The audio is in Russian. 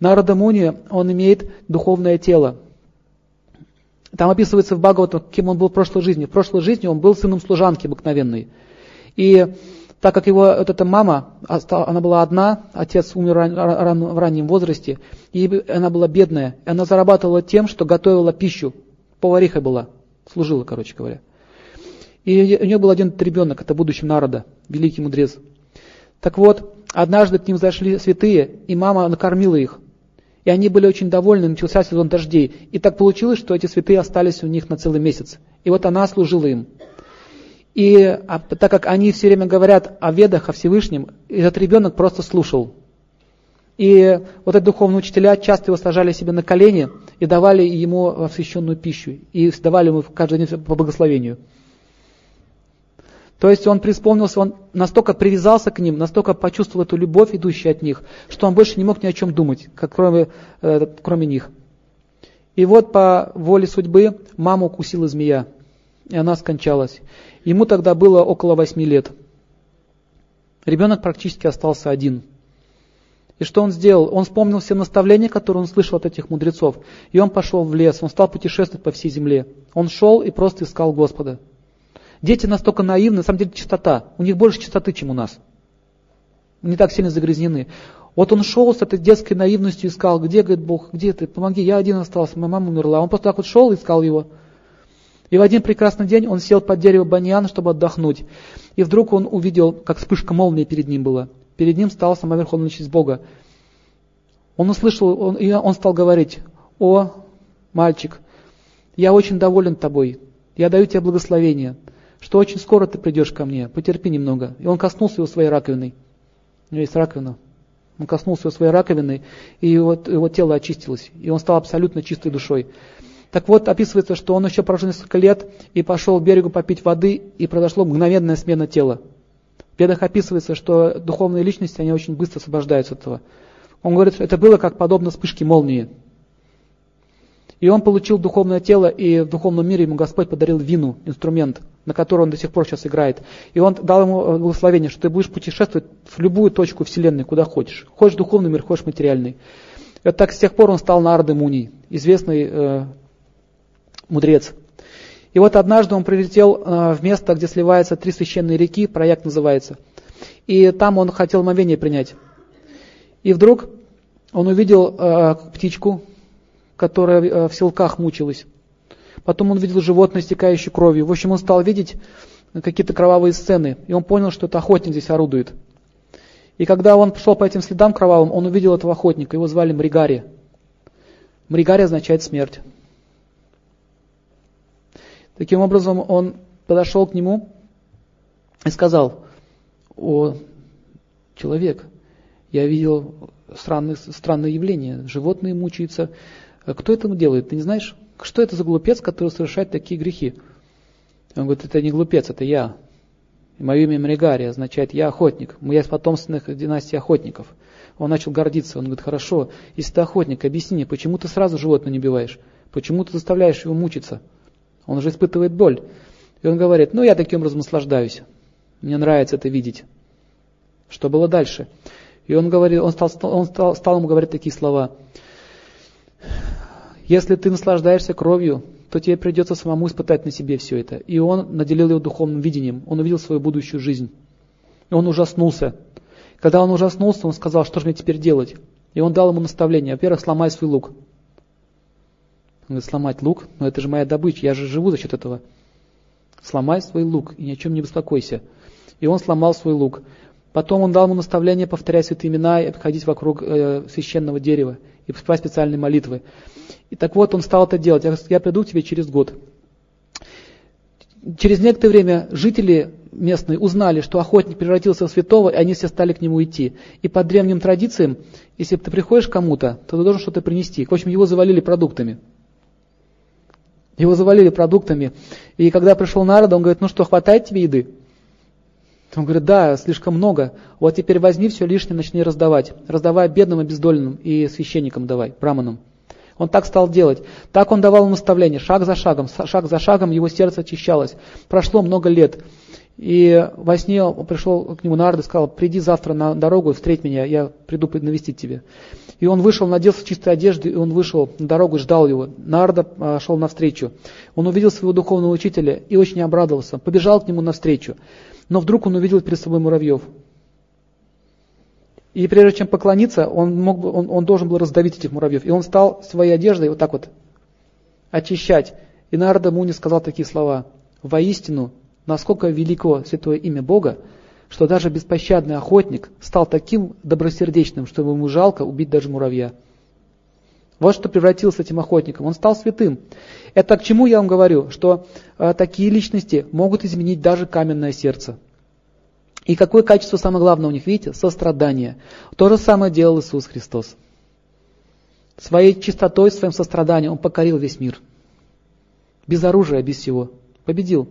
Нарада Муни, он имеет духовное тело. Там описывается в Бхагаватам, кем он был в прошлой жизни. В прошлой жизни он был сыном служанки обыкновенной. И так как его вот эта мама, она была одна, отец умер ран, ран, в раннем возрасте, и она была бедная. И она зарабатывала тем, что готовила пищу. Повариха была, служила, короче говоря. И у нее был один ребенок, это будущий народа, великий мудрец. Так вот, однажды к ним зашли святые, и мама накормила их. И они были очень довольны, начался сезон дождей. И так получилось, что эти святые остались у них на целый месяц. И вот она служила им. И а, так как они все время говорят о ведах, о Всевышнем, этот ребенок просто слушал. И вот эти духовные учителя часто его сажали себе на колени и давали ему освященную пищу. И давали ему каждый день по благословению. То есть он преисполнился, он настолько привязался к ним, настолько почувствовал эту любовь, идущую от них, что он больше не мог ни о чем думать, как кроме, э, кроме них. И вот по воле судьбы маму укусила змея, и она скончалась. Ему тогда было около восьми лет. Ребенок практически остался один. И что он сделал? Он вспомнил все наставления, которые он слышал от этих мудрецов. И он пошел в лес, он стал путешествовать по всей земле. Он шел и просто искал Господа. Дети настолько наивны, на самом деле чистота. У них больше чистоты, чем у нас. Не так сильно загрязнены. Вот он шел с этой детской наивностью, искал, где, говорит Бог, где ты, помоги, я один остался, моя мама умерла. Он просто так вот шел и искал его. И в один прекрасный день он сел под дерево баньяна, чтобы отдохнуть. И вдруг он увидел, как вспышка молнии перед ним была. Перед ним стал сама Верховная Личность Бога. Он услышал, он, и он стал говорить, «О, мальчик, я очень доволен тобой, я даю тебе благословение что очень скоро ты придешь ко мне, потерпи немного. И он коснулся его своей раковиной. У него есть раковина. Он коснулся его своей раковиной, и его, его тело очистилось. И он стал абсолютно чистой душой. Так вот, описывается, что он еще прожил несколько лет и пошел к берегу попить воды, и произошло мгновенная смена тела. В бедах описывается, что духовные личности, они очень быстро освобождаются от этого. Он говорит, что это было как подобно вспышке молнии. И он получил духовное тело, и в духовном мире ему Господь подарил вину, инструмент, на который он до сих пор сейчас играет. И он дал ему э, благословение, что ты будешь путешествовать в любую точку Вселенной, куда хочешь. Хочешь духовный мир, хочешь материальный. Вот так с тех пор он стал Нарды Муни, известный э, мудрец. И вот однажды он прилетел э, в место, где сливаются три священные реки, проект называется. И там он хотел мовение принять. И вдруг он увидел э, птичку, которая э, в селках мучилась. Потом он видел животное, истекающее кровью. В общем, он стал видеть какие-то кровавые сцены. И он понял, что это охотник здесь орудует. И когда он пошел по этим следам кровавым, он увидел этого охотника. Его звали Мригари. Мригари означает смерть. Таким образом, он подошел к нему и сказал, о, человек, я видел странные, странные явления. Животные мучаются, кто это делает, ты не знаешь? Что это за глупец, который совершает такие грехи? Он говорит, это не глупец, это я. И мое имя Мригари означает «я охотник». Я из потомственных династий охотников. Он начал гордиться. Он говорит, хорошо, если ты охотник, объясни мне, почему ты сразу животное не убиваешь? Почему ты заставляешь его мучиться? Он уже испытывает боль. И он говорит, ну я таким образом наслаждаюсь. Мне нравится это видеть. Что было дальше? И он, говорил, он, стал, он стал, стал ему говорить такие слова – если ты наслаждаешься кровью, то тебе придется самому испытать на себе все это. И он наделил его духовным видением, он увидел свою будущую жизнь. И он ужаснулся. Когда он ужаснулся, он сказал, что же мне теперь делать? И он дал ему наставление. Во-первых, сломай свой лук. Он говорит, сломать лук? Но это же моя добыча, я же живу за счет этого. Сломай свой лук и ни о чем не беспокойся. И он сломал свой лук. Потом он дал ему наставление повторять святые имена и обходить вокруг э, священного дерева и поспевать специальные молитвы. И так вот он стал это делать. Я, я приду к тебе через год. Через некоторое время жители местные узнали, что охотник превратился в святого, и они все стали к нему идти. И по древним традициям, если ты приходишь к кому-то, то ты должен что-то принести. В общем, его завалили продуктами. Его завалили продуктами. И когда пришел народ, он говорит, ну что, хватает тебе еды? Он говорит, да, слишком много. Вот теперь возьми все лишнее, начни раздавать. Раздавай бедным и бездольным и священникам давай, браманам. Он так стал делать. Так он давал наставления, шаг за шагом, шаг за шагом его сердце очищалось. Прошло много лет. И во сне пришел к нему Нарда и сказал, приди завтра на дорогу и встреть меня, я приду навестить тебя. И он вышел, наделся в чистую одежду, и он вышел на дорогу и ждал его. Нарда а, шел навстречу. Он увидел своего духовного учителя и очень обрадовался. Побежал к нему навстречу. Но вдруг он увидел перед собой муравьев. И прежде чем поклониться, он, мог, он, он должен был раздавить этих муравьев. И он стал своей одеждой вот так вот очищать. И Нарда Муни сказал такие слова. Воистину, насколько велико святое имя Бога, что даже беспощадный охотник стал таким добросердечным, что ему жалко убить даже муравья. Вот что превратился этим охотником. Он стал святым. Это к чему я вам говорю? Что э, такие личности могут изменить даже каменное сердце. И какое качество самое главное у них, видите? Сострадание. То же самое делал Иисус Христос. Своей чистотой, своим состраданием Он покорил весь мир. Без оружия, без всего. Победил.